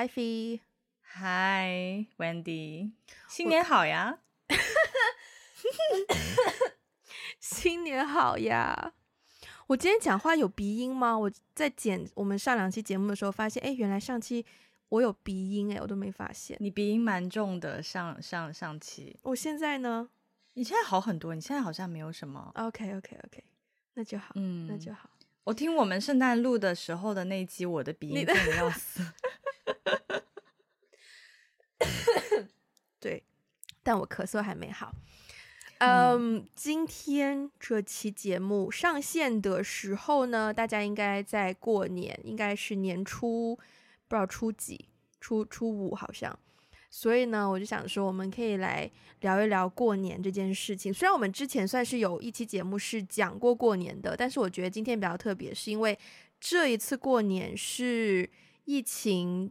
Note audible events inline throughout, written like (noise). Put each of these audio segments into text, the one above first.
，Ivy。Hi，Wendy。新年好呀！(laughs) (laughs) 新年好呀！我今天讲话有鼻音吗？我在剪我们上两期节目的时候发现，哎，原来上期我有鼻音，哎，我都没发现。你鼻音蛮重的，上上上期。我现在呢？你现在好很多，你现在好像没有什么。OK，OK，OK，那就好，嗯，那就好。我听我们圣诞录的时候的那一集，我的鼻音重的要死。(laughs) 对，但我咳嗽还没好。嗯，um, 今天这期节目上线的时候呢，大家应该在过年，应该是年初，不知道初几，初初五好像。所以呢，我就想说，我们可以来聊一聊过年这件事情。虽然我们之前算是有一期节目是讲过过年的，但是我觉得今天比较特别，是因为这一次过年是疫情。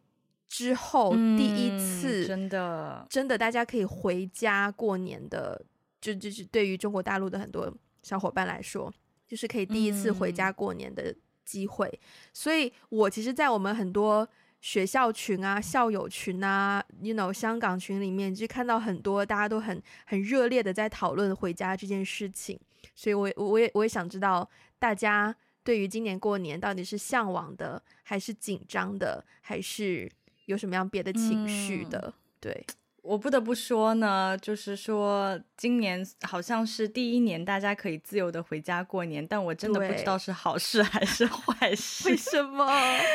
之后第一次，真的真的，大家可以回家过年的，就就是对于中国大陆的很多小伙伴来说，就是可以第一次回家过年的机会。嗯、所以，我其实，在我们很多学校群啊、校友群啊，you know，香港群里面，就看到很多大家都很很热烈的在讨论回家这件事情。所以我，我我也我也想知道，大家对于今年过年到底是向往的，还是紧张的，还是？有什么样别的情绪的？嗯、对，我不得不说呢，就是说今年好像是第一年，大家可以自由的回家过年，但我真的不知道是好事还是坏事。为什么？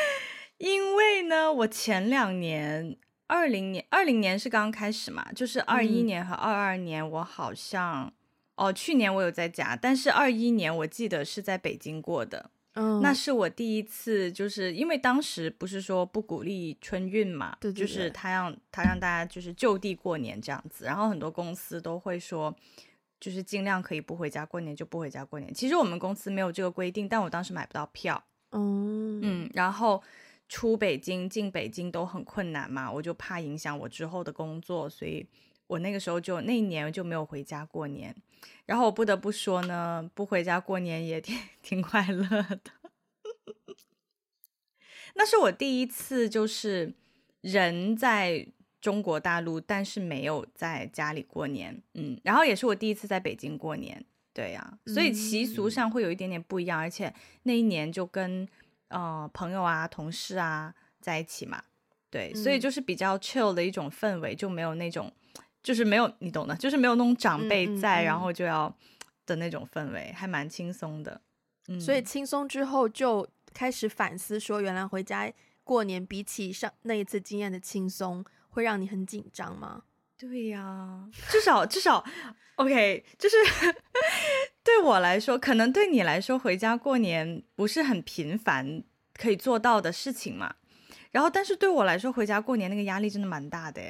(laughs) 因为呢，我前两年，二零年、二零年是刚刚开始嘛，就是二一年和二二年，我好像、嗯、哦，去年我有在家，但是二一年我记得是在北京过的。嗯，那是我第一次，就是因为当时不是说不鼓励春运嘛，对，对，对，就是他让他让大家就是就地过年这样子，然后很多公司都会说，就是尽量可以不回家过年就不回家过年。其实我们公司没有这个规定，但我当时买不到票，嗯嗯，然后出北京进北京都很困难嘛，我就怕影响我之后的工作，所以。我那个时候就那一年就没有回家过年，然后我不得不说呢，不回家过年也 (laughs) 挺挺快乐的。(laughs) 那是我第一次就是人在中国大陆，但是没有在家里过年，嗯，然后也是我第一次在北京过年，对呀，所以习俗上会有一点点不一样，嗯，而且那一年就跟呃朋友啊、同事啊在一起嘛，对，所以就是比较 chill 的一种氛围，就没有那种。就是没有你懂的，就是没有那种长辈在，嗯嗯嗯、然后就要的那种氛围，还蛮轻松的。嗯，所以轻松之后就开始反思，说原来回家过年比起上那一次经验的轻松，会让你很紧张吗？对呀、啊，至少至少，OK，就是 (laughs) 对我来说，可能对你来说回家过年不是很频繁可以做到的事情嘛。然后，但是对我来说，回家过年那个压力真的蛮大的，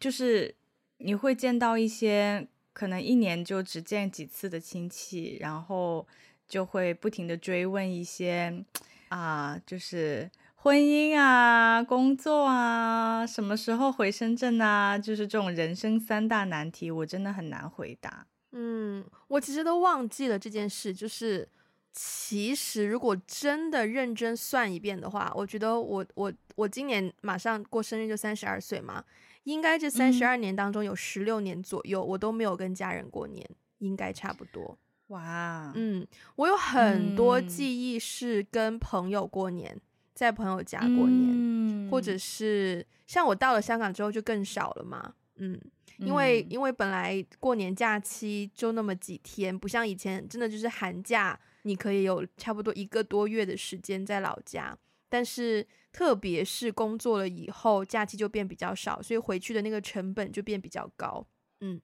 就是。你会见到一些可能一年就只见几次的亲戚，然后就会不停地追问一些啊，就是婚姻啊、工作啊、什么时候回深圳啊，就是这种人生三大难题，我真的很难回答。嗯，我其实都忘记了这件事。就是其实如果真的认真算一遍的话，我觉得我我我今年马上过生日就三十二岁嘛。应该这三十二年当中有十六年左右，嗯、我都没有跟家人过年，应该差不多。哇，嗯，我有很多记忆是跟朋友过年，嗯、在朋友家过年，嗯、或者是像我到了香港之后就更少了嘛。嗯，因为、嗯、因为本来过年假期就那么几天，不像以前真的就是寒假，你可以有差不多一个多月的时间在老家。但是，特别是工作了以后，假期就变比较少，所以回去的那个成本就变比较高。嗯，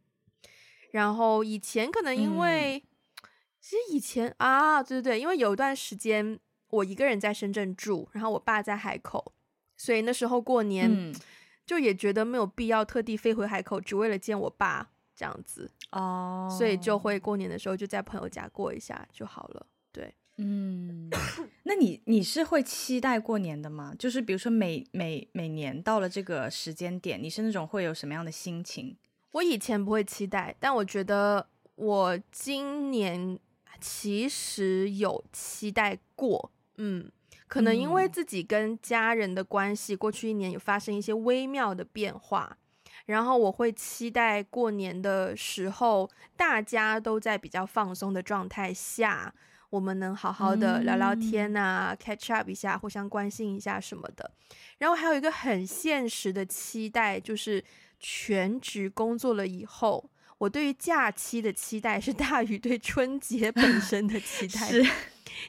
然后以前可能因为，嗯、其实以前啊，对对对，因为有一段时间我一个人在深圳住，然后我爸在海口，所以那时候过年、嗯、就也觉得没有必要特地飞回海口，只为了见我爸这样子哦，所以就会过年的时候就在朋友家过一下就好了。对。嗯，(coughs) 那你你是会期待过年的吗？就是比如说每每每年到了这个时间点，你是那种会有什么样的心情？我以前不会期待，但我觉得我今年其实有期待过。嗯，可能因为自己跟家人的关系，过去一年有发生一些微妙的变化，然后我会期待过年的时候，大家都在比较放松的状态下，我们能好好的聊聊天啊，嗯，catch up 一下，互相关心一下什么的。然后还有一个很现实的期待，就是全职工作了以后。我对于假期的期待是大于对春节本身的期 (laughs) 待。是，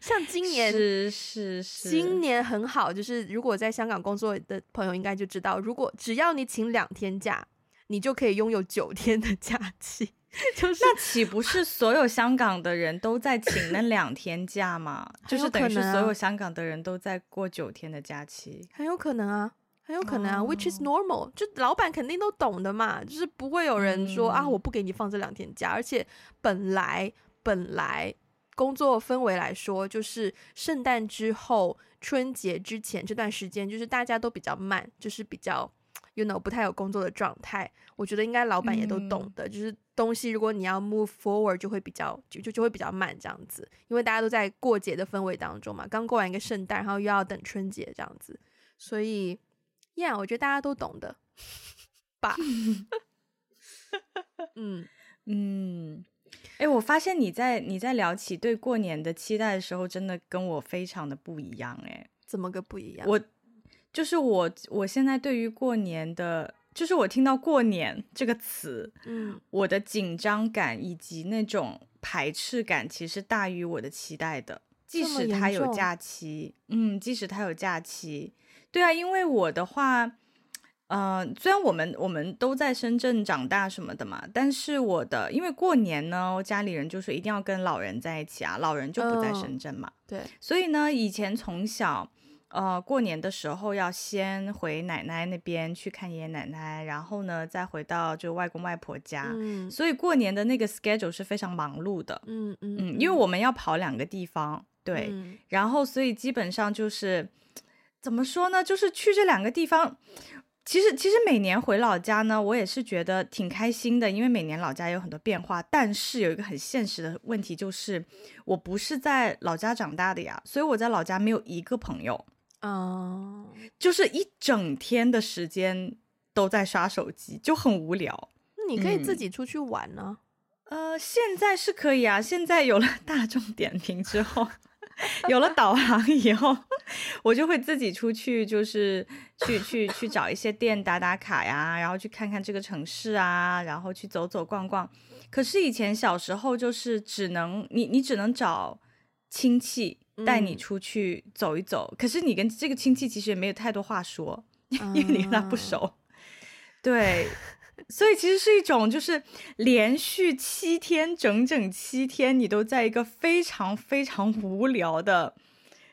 像今年是是是，今年很好，就是如果在香港工作的朋友应该就知道，如果只要你请两天假，你就可以拥有九天的假期。(laughs) 就是那岂不是所有香港的人都在请那两天假吗？(laughs) 就是等于是所有香港的人都在过九天的假期，很有可能啊。很有可能啊、oh.，which is normal，就老板肯定都懂的嘛，就是不会有人说、嗯、啊，我不给你放这两天假，而且本来本来工作氛围来说，就是圣诞之后、春节之前这段时间，就是大家都比较慢，就是比较，(tsk) you know，不太有工作的状态。我觉得应该老板也都懂的、嗯，就是东西如果你要 move forward，就会比较就就就会比较慢这样子，因为大家都在过节的氛围当中嘛，刚过完一个圣诞，然后又要等春节这样子，所以。Yeah, 我觉得大家都懂的吧。(laughs) 嗯 (laughs) 嗯，哎、欸，我发现你在你在聊起对过年的期待的时候，真的跟我非常的不一样。哎，怎么个不一样？我就是我，我现在对于过年的，就是我听到过年这个词，嗯，我的紧张感以及那种排斥感，其实大于我的期待的。即使他有假期，嗯，即使他有假期。对啊，因为我的话，嗯、呃，虽然我们我们都在深圳长大什么的嘛，但是我的因为过年呢，我家里人就说一定要跟老人在一起啊，老人就不在深圳嘛。哦、对，所以呢，以前从小，呃，过年的时候要先回奶奶那边去看爷爷奶奶，然后呢，再回到就外公外婆家。嗯，所以过年的那个 schedule 是非常忙碌的。嗯嗯嗯，因为我们要跑两个地方，对，嗯、然后所以基本上就是。怎么说呢？就是去这两个地方，其实其实每年回老家呢，我也是觉得挺开心的，因为每年老家有很多变化。但是有一个很现实的问题，就是我不是在老家长大的呀，所以我在老家没有一个朋友，哦，就是一整天的时间都在刷手机，就很无聊。那你可以自己出去玩呢？嗯，呃，现在是可以啊，现在有了大众点评之后。(laughs) 有了导航以后，我就会自己出去，就是去去去找一些店打打卡呀，然后去看看这个城市啊，然后去走走逛逛。可是以前小时候就是只能你你只能找亲戚带你出去走一走，嗯，可是你跟这个亲戚其实也没有太多话说，因为你跟他不熟。对。所以其实是一种，就是连续七天，整整七天，你都在一个非常非常无聊的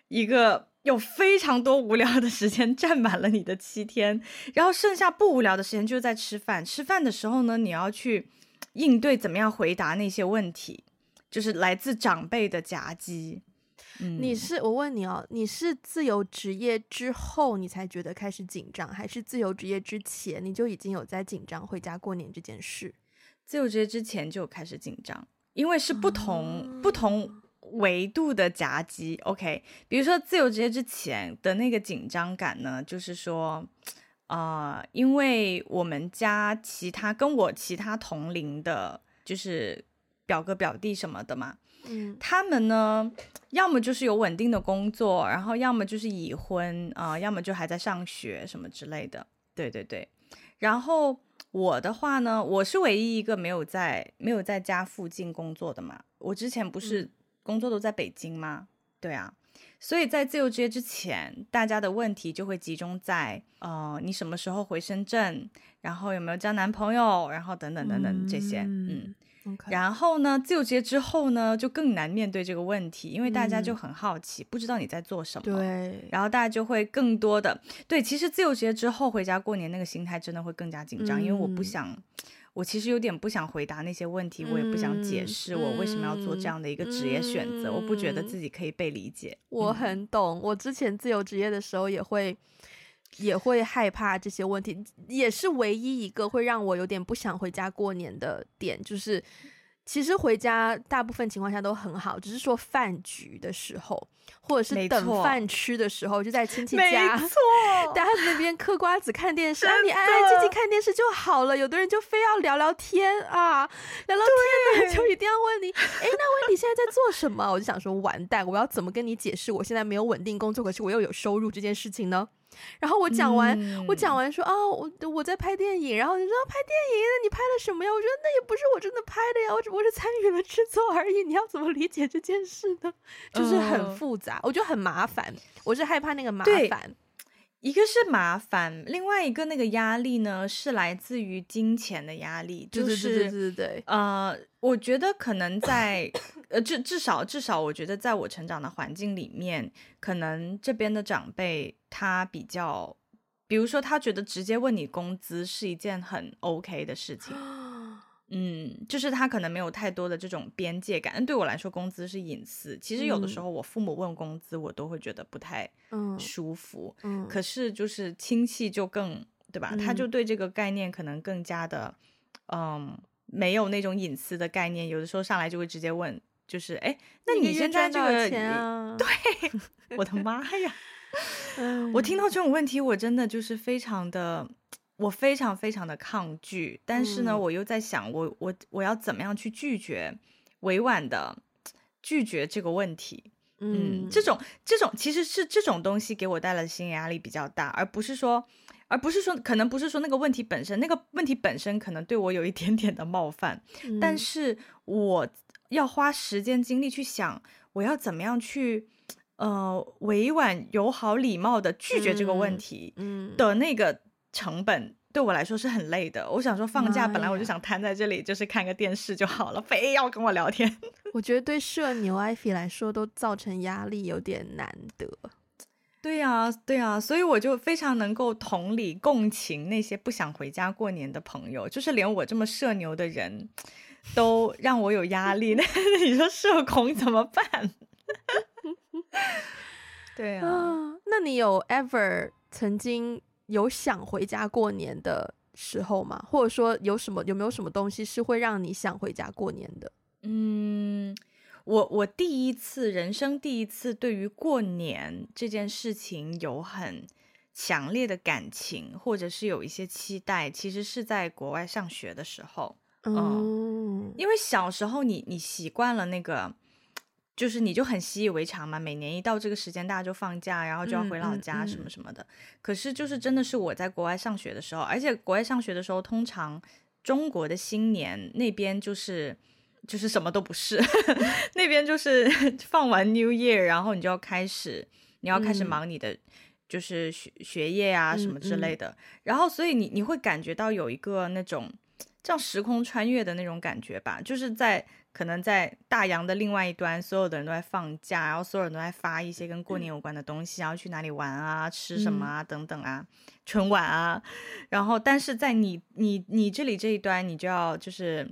一个，有非常多无聊的时间占满了你的七天，然后剩下不无聊的时间就是在吃饭。吃饭的时候呢，你要去应对怎么样回答那些问题，就是来自长辈的夹击。你是我问你哦，你是自由职业之后你才觉得开始紧张，还是自由职业之前你就已经有在紧张回家过年这件事？自由职业之前就开始紧张，因为是不同、嗯、不同维度的夹击。OK，比如说自由职业之前的那个紧张感呢，就是说，啊、呃，因为我们家其他跟我其他同龄的，就是表哥表弟什么的嘛。嗯，他们呢，要么就是有稳定的工作，然后要么就是已婚啊、呃，要么就还在上学什么之类的。对对对。然后我的话呢，我是唯一一个没有在没有在家附近工作的嘛。我之前不是工作都在北京吗？嗯、对啊。所以在自由职业之前，大家的问题就会集中在呃，你什么时候回深圳，然后有没有交男朋友，然后等等等等这些，嗯。然后呢，自由职业之后呢，就更难面对这个问题，因为大家就很好奇，嗯、不知道你在做什么。对。然后大家就会更多的对，其实自由职业之后回家过年那个心态真的会更加紧张，嗯、因为我不想，我其实有点不想回答那些问题，嗯、我也不想解释我为什么要做这样的一个职业选择，嗯、我不觉得自己可以被理解。我很懂，我之前自由职业的时候也会。也会害怕这些问题，也是唯一一个会让我有点不想回家过年的点，就是其实回家大部分情况下都很好，只是说饭局的时候，或者是等饭吃的时候，就在亲 (laughs) 戚家，没错，大家在那边嗑瓜子看电视，啊，你安安静静看电视就好了。有的人就非要聊聊天啊，聊聊天呢，就一定要问你，哎，那问你现在在做什么？我就想说，完蛋，我要怎么跟你解释我现在没有稳定工作，可是我又有收入这件事情呢？然后我讲完，嗯、我讲完说啊，我我在拍电影，然后你说拍电影，那你拍了什么呀？我觉得那也不是我真的拍的呀，我只不过是参与了制作而已。你要怎么理解这件事呢？(laughs) 就是很复杂，呃、我觉得很麻烦。我是害怕那个麻烦。一个是麻烦，另外一个那个压力呢，是来自于金钱的压力，就是对对对对，呃，我觉得可能在呃至至少至少，我觉得在我成长的环境里面，可能这边的长辈他比较，比如说他觉得直接问你工资是一件很 OK 的事情。(gasps) 嗯，就是他可能没有太多的这种边界感。对我来说，工资是隐私。其实有的时候，我父母问工资，我都会觉得不太舒服。嗯，可是就是亲戚就更，对吧？嗯，他就对这个概念可能更加的，嗯，没有那种隐私的概念。有的时候上来就会直接问，就是，哎，那你现在这个？对，(laughs) 我的妈呀！(laughs) 我听到这种问题，我真的就是非常的。我非常非常的抗拒，但是呢，嗯、我又在想我，我我我要怎么样去拒绝，委婉的拒绝这个问题。嗯，嗯，这种这种其实是这种东西给我带来的心理压力比较大，而不是说，而不是说，可能不是说那个问题本身，那个问题本身可能对我有一点点的冒犯，嗯、但是我要花时间精力去想，我要怎么样去，呃，委婉、友好、礼貌的拒绝这个问题，嗯。的那个。成本对我来说是很累的。我想说，放假本来我就想瘫在这里，就是看个电视就好了，非要跟我聊天。(laughs) 我觉得对社牛艾菲来说都造成压力，有点难得。对呀，对呀，所以我就非常能够同理共情那些不想回家过年的朋友，就是连我这么社牛的人都让我有压力。(laughs) 那你说社恐怎么办？(laughs) 对啊，呃，那你有 ever 曾经？有想回家过年的时候吗？或者说有什么有没有什么东西是会让你想回家过年的？嗯，我我第一次人生第一次对于过年这件事情有很强烈的感情，或者是有一些期待，其实是在国外上学的时候。嗯，嗯，因为小时候你你习惯了那个。就是你就很习以为常嘛，每年一到这个时间，大家就放假，然后就要回老家什么什么的。嗯嗯嗯、可是就是真的是我在国外上学的时候，而且国外上学的时候，通常中国的新年那边就是就是什么都不是，(laughs) 那边就是 (laughs) 放完 New Year，然后你就要开始你要开始忙你的就是学、嗯、学业啊什么之类的。然后所以你你会感觉到有一个那种像时空穿越的那种感觉吧，就是在。可能在大洋的另外一端，所有的人都在放假，然后所有人都在发一些跟过年有关的东西，然后去哪里玩啊，吃什么啊，等等啊，春晚啊，然后但是在你你你这里这一端，你就要就是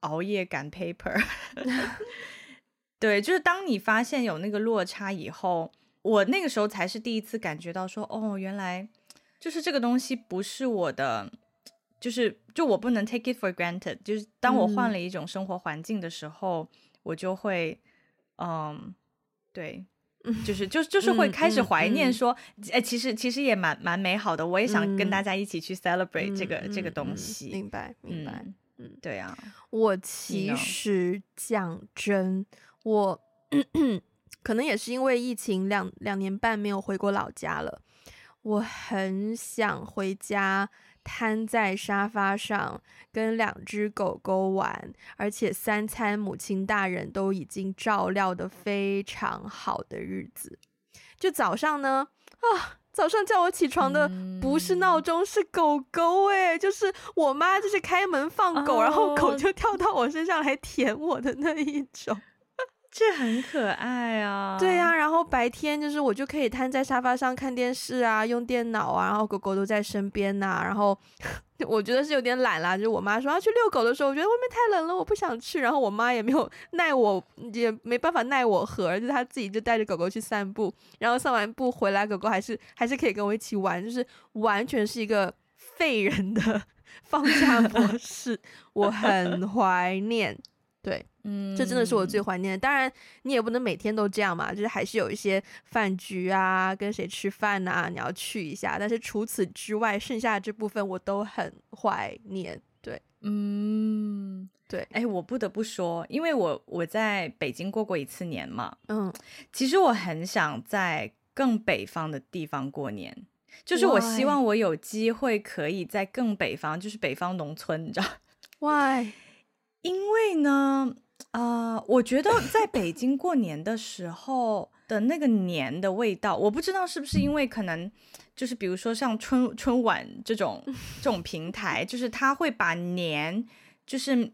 熬夜赶 paper，(laughs) 对，就是当你发现有那个落差以后，我那个时候才是第一次感觉到说，哦，原来就是这个东西不是我的。就是，就我不能 take it for granted。就是当我换了一种生活环境的时候，嗯、我就会，嗯，对，(laughs) 就是就就是会开始怀念说，哎、嗯嗯嗯，其实其实也蛮蛮美好的。我也想跟大家一起去 celebrate 这个、嗯、这个东西。明白，明白。嗯，对啊。我其实讲真，我可能也是因为疫情两两年半没有回过老家了，我很想回家。瘫在沙发上跟两只狗狗玩，而且三餐母亲大人都已经照料得非常好的日子。就早上呢，啊，早上叫我起床的不是闹钟，是狗狗诶，就是我妈就是开门放狗，然后狗就跳到我身上来舔我的那一种。这很可爱啊！对呀、啊，然后白天就是我就可以瘫在沙发上看电视啊，用电脑啊，然后狗狗都在身边呐、然后 (laughs) 我觉得是有点懒啦，就是我妈说要去遛狗的时候，我觉得外面太冷了，我不想去。然后我妈也没有奈我，也没办法奈我何，而且她自己就带着狗狗去散步，然后散完步回来，狗狗还是还是可以跟我一起玩，就是完全是一个废人的 (laughs) 放假模式，我很怀念。对，嗯，这真的是我最怀念的。当然，你也不能每天都这样嘛，就是还是有一些饭局啊，跟谁吃饭啊，你要去一下。但是除此之外，剩下的这部分我都很怀念。对，嗯，对。哎，我不得不说，因为我我在北京过过一次年嘛，嗯，其实我很想在更北方的地方过年，就是我希望我有机会可以在更北方，就是北方农村，你知道？Why？因为呢，啊、呃，我觉得在北京过年的时候的那个年的味道，我不知道是不是因为可能就是比如说像春春晚这种 (laughs) 这种平台，就是他会把年就是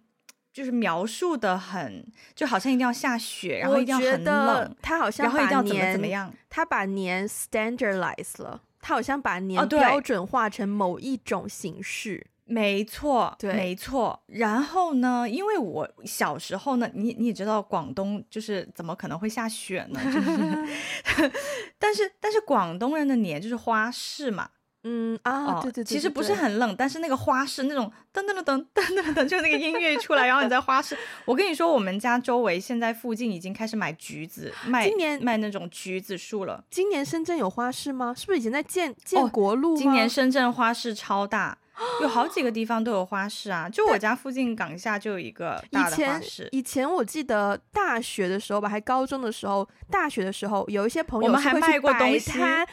就是描述的很，就好像一定要下雪，然后一定要很冷，他好像把年然后一定要怎么怎么样，他把年 standardize 了，他好像把年标准化成某一种形式。哦没错，对，没错。然后呢，因为我小时候呢，你你也知道，广东就是怎么可能会下雪呢？就是、(laughs) 但是但是广东人的年就是花市嘛，嗯啊，对对对，其实不是很冷，但是那个花市那种噔噔噔噔噔噔噔，就那个音乐一出来，然后你在花市，我跟你说，我们家周围现在附近已经开始买橘子，卖今年卖那种橘子树了。今年深圳有花市吗？是不是已经在建建国路、哦？今年深圳花市超大。有好几个地方都有花市啊，就我家附近港下就有一个大的花市。以前，以前我记得大学的时候吧，还高中的时候，大学的时候有一些朋友我们还卖过东西。对对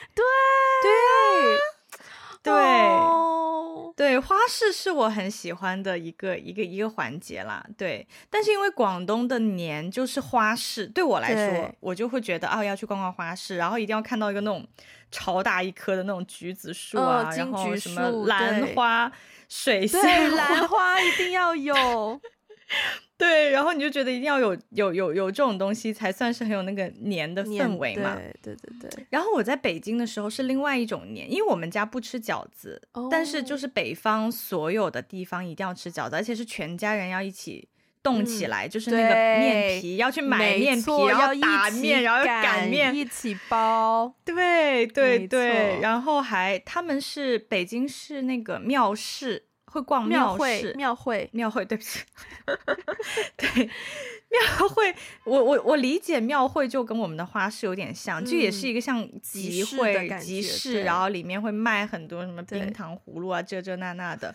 对、哦、对，花市是我很喜欢的一个一个一个环节啦。对，但是因为广东的年就是花市，对我来说，我就会觉得啊，要去逛逛花市，然后一定要看到一个那种。超大一棵的那种橘子树啊，然后什么兰花、水仙对，兰花一定要有。(laughs) 对，然后你就觉得一定要有有有有这种东西，才算是很有那个年的氛围嘛。对对对对。然后我在北京的时候是另外一种年，因为我们家不吃饺子，哦、但是就是北方所有的地方一定要吃饺子，而且是全家人要一起。动起来、嗯、就是那个面皮，要去买面皮，然后打面，然后擀面，一起包。对对对，然后还他们是北京市那个庙市，会逛庙会，庙会，庙会，对不起，(laughs) 对。庙会，我我我理解庙会就跟我们的花市有点像，这、嗯、也是一个像集会集市，然后里面会卖很多什么冰糖葫芦啊，这这那那的。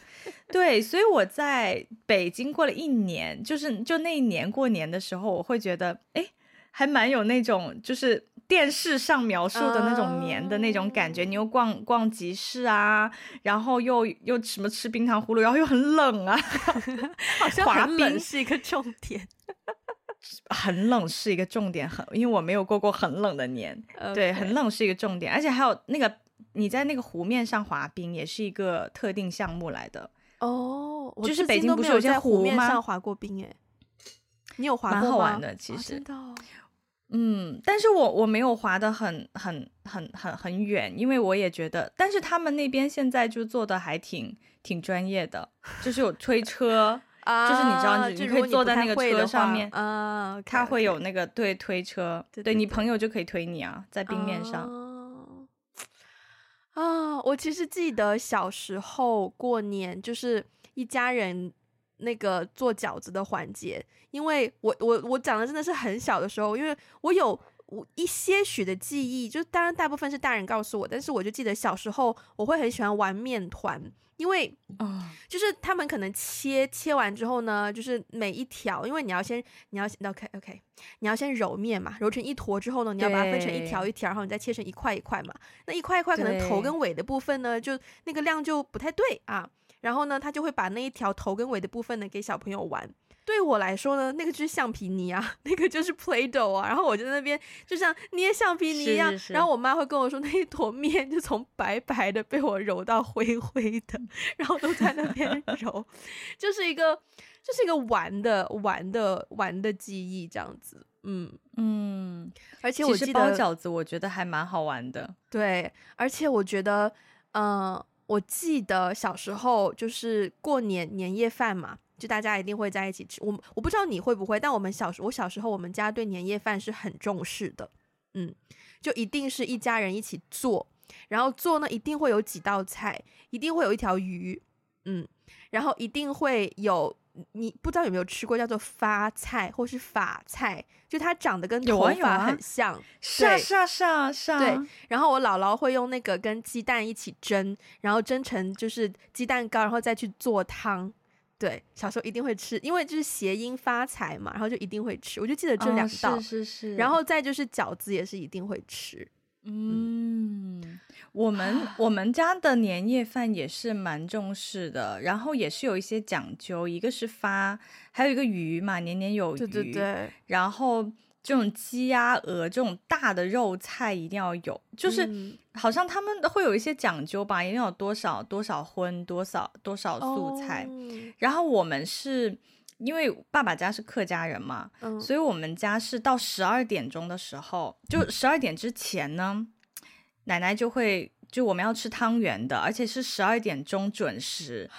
对，所以我在北京过了一年，就是就那一年过年的时候，我会觉得，哎，还蛮有那种就是电视上描述的那种年的那种感觉。Uh、你又逛逛集市啊，然后又又什么吃冰糖葫芦，然后又很冷啊，(laughs) 好像滑冰是一个重点。(laughs) 很冷是一个重点，很因为我没有过过很冷的年，Okay. 对，很冷是一个重点，而且还有那个你在那个湖面上滑冰也是一个特定项目来的哦。Oh, 就是北京不是有些湖面上滑过冰诶？你有滑过吗？蛮好玩的，其实。嗯，但是我我没有滑的很很很很很远，因为我也觉得，但是他们那边现在就做的还挺挺专业的，就是有推车。(laughs) 啊，就是你知道，你可以坐在那个车上面啊，他会有那个对推车，对你朋友就可以推你啊，在冰面上。啊，我其实记得小时候过年就是一家人那个做饺子的环节，因为我我我讲的真的是很小的时候，因为我有我一些许的记忆，就当然大部分是大人告诉我，但是我就记得小时候我会很喜欢玩面团。因为，就是他们可能切切完之后呢，就是每一条，因为你要先，你要 OK OK，你要先揉面嘛，揉成一坨之后呢，你要把它分成一条一条，然后你再切成一块一块嘛。那一块一块可能头跟尾的部分呢，就那个量就不太对啊。然后呢，他就会把那一条头跟尾的部分呢给小朋友玩。对我来说呢，那个就是橡皮泥啊，(laughs) 那个就是 Play-Doh 啊，然后我就在那边就像捏橡皮泥一样，是是。是，然后我妈会跟我说，那一坨面就从白白的被我揉到灰灰的，(laughs) 然后都在那边 (laughs) 揉，就是一个就是一个玩的玩的玩的记忆这样子，嗯。嗯，而且我记得包饺子，我觉得还蛮好玩的，对，而且我觉得，嗯、呃，我记得小时候就是过年年夜饭嘛。就大家一定会在一起吃，我我不知道你会不会，但我们小时我小时候，我们家对年夜饭是很重视的，嗯，就一定是一家人一起做，然后做呢一定会有几道菜，一定会有一条鱼，嗯，然后一定会有你不知道有没有吃过叫做发菜或是法菜，就它长得跟头发很像，啊啊、是啊是啊是啊是啊。对，然后我姥姥会用那个跟鸡蛋一起蒸，然后蒸成就是鸡蛋糕，然后再去做汤。对，小时候一定会吃，因为就是谐音发财嘛，然后就一定会吃。我就记得这两道，哦、是是是。然后再就是饺子也是一定会吃。嗯，嗯我们我们家的年夜饭也是蛮重视的，然后也是有一些讲究，一个是发，还有一个鱼嘛，年年有余。对对对。然后。这种鸡鸭鹅这种大的肉菜一定要有，就是好像他们会有一些讲究吧，一定要有多少多少荤，多少多少素菜。Oh. 然后我们是因为爸爸家是客家人嘛，oh. 所以我们家是到十二点钟的时候，就十二点之前呢，奶奶就会就我们要吃汤圆的，而且是十二点钟准时?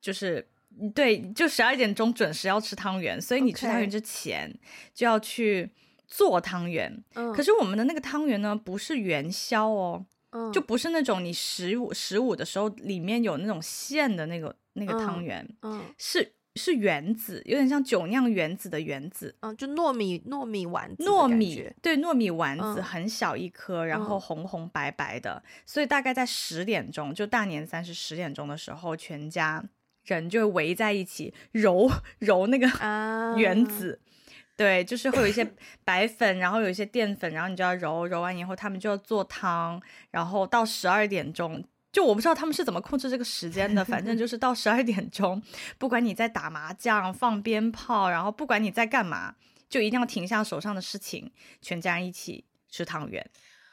就是。对，就十二点钟准时要吃汤圆，所以你吃汤圆之前就要去做汤圆。可是我们的那个汤圆呢，不是元宵哦，嗯、就不是那种你十五十五的时候里面有那种馅的那个那个汤圆，嗯嗯、是是原子，有点像酒酿原子的原子，嗯，就糯米糯米丸子，糯米对糯米丸子很小一颗，嗯、然后红红白白的，所以大概在十点钟，就大年三十十点钟的时候，全家。人就围在一起揉揉那个原子，uh、对，就是会有一些白粉，然后有一些淀粉，然后你就要揉揉完以后，他们就要做汤，然后到十二点钟，就我不知道他们是怎么控制这个时间的，反正就是到十二点钟，不管你在打麻将、放鞭炮，然后不管你在干嘛，就一定要停下手上的事情，全家人一起吃汤圆。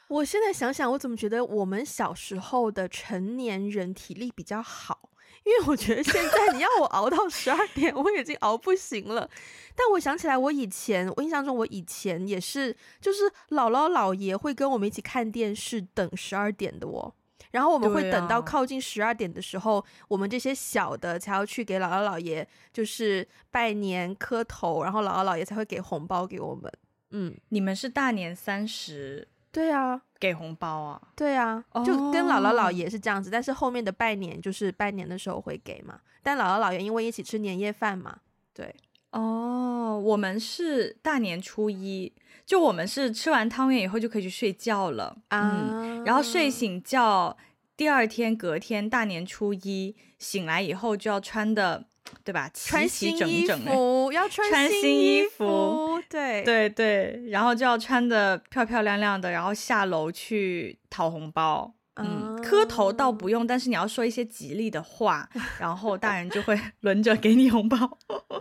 我现在想想，我怎么觉得我们小时候的成年人体力比较好？因为我觉得现在你要我熬到十二点，我已经熬不行了。但我想起来，我以前，我印象中我以前也是，就是姥姥姥爷会跟我们一起看电视，等十二点的哦。然后我们会等到靠近十二点的时候，啊、我们这些小的才要去给姥姥姥爷就是拜年磕头，然后姥姥姥爷才会给红包给我们。嗯，你们是大年三十？对啊，给红包啊，对啊，就跟姥姥姥爷是这样子，但是后面的拜年就是拜年的时候会给嘛。但姥姥姥爷因为一起吃年夜饭嘛，对。哦，我们是大年初一，就我们是吃完汤圆以后就可以去睡觉了啊，嗯，然后睡醒觉，第二天隔天大年初一醒来以后就要穿的。对吧？穿新衣服，要穿新衣服，对对对，然后就要穿的漂漂亮亮的，然后下楼去讨红包。嗯，嗯磕头倒不用，但是你要说一些吉利的话，然后大人就会 (laughs) 轮着给你红包。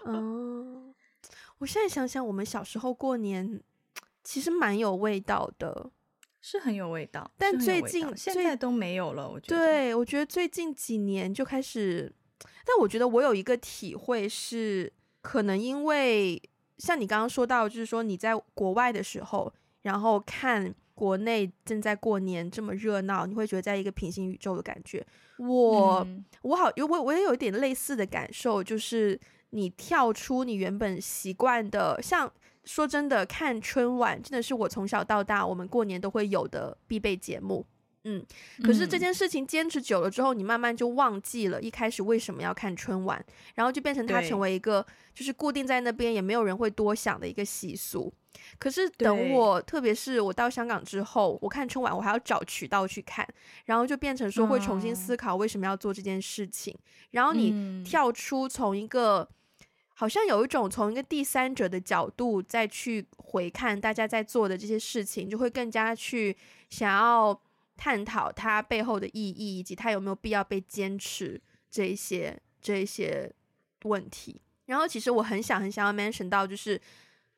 哦，我现在想想，我们小时候过年其实蛮有味道的，是很有味道，但最近现在都没有了。我觉得，对，我觉得最近几年就开始。但我觉得我有一个体会是，可能因为像你刚刚说到，就是说你在国外的时候，然后看国内正在过年这么热闹，你会觉得在一个平行宇宙的感觉。我、嗯、我好，我我也有一点类似的感受，就是你跳出你原本习惯的，像说真的，看春晚真的是我从小到大我们过年都会有的必备节目。嗯，可是这件事情坚持久了之后，嗯、你慢慢就忘记了一开始为什么要看春晚，然后就变成它成为一个就是固定在那边，也没有人会多想的一个习俗。可是等我，特别是我到香港之后，我看春晚我还要找渠道去看，然后就变成说会重新思考为什么要做这件事情。嗯、然后你跳出从一个好像有一种从一个第三者的角度再去回看大家在做的这些事情，就会更加去想要。探讨它背后的意义，以及它有没有必要被坚持这一些这一些问题。然后，其实我很想很想要 mention 到，就是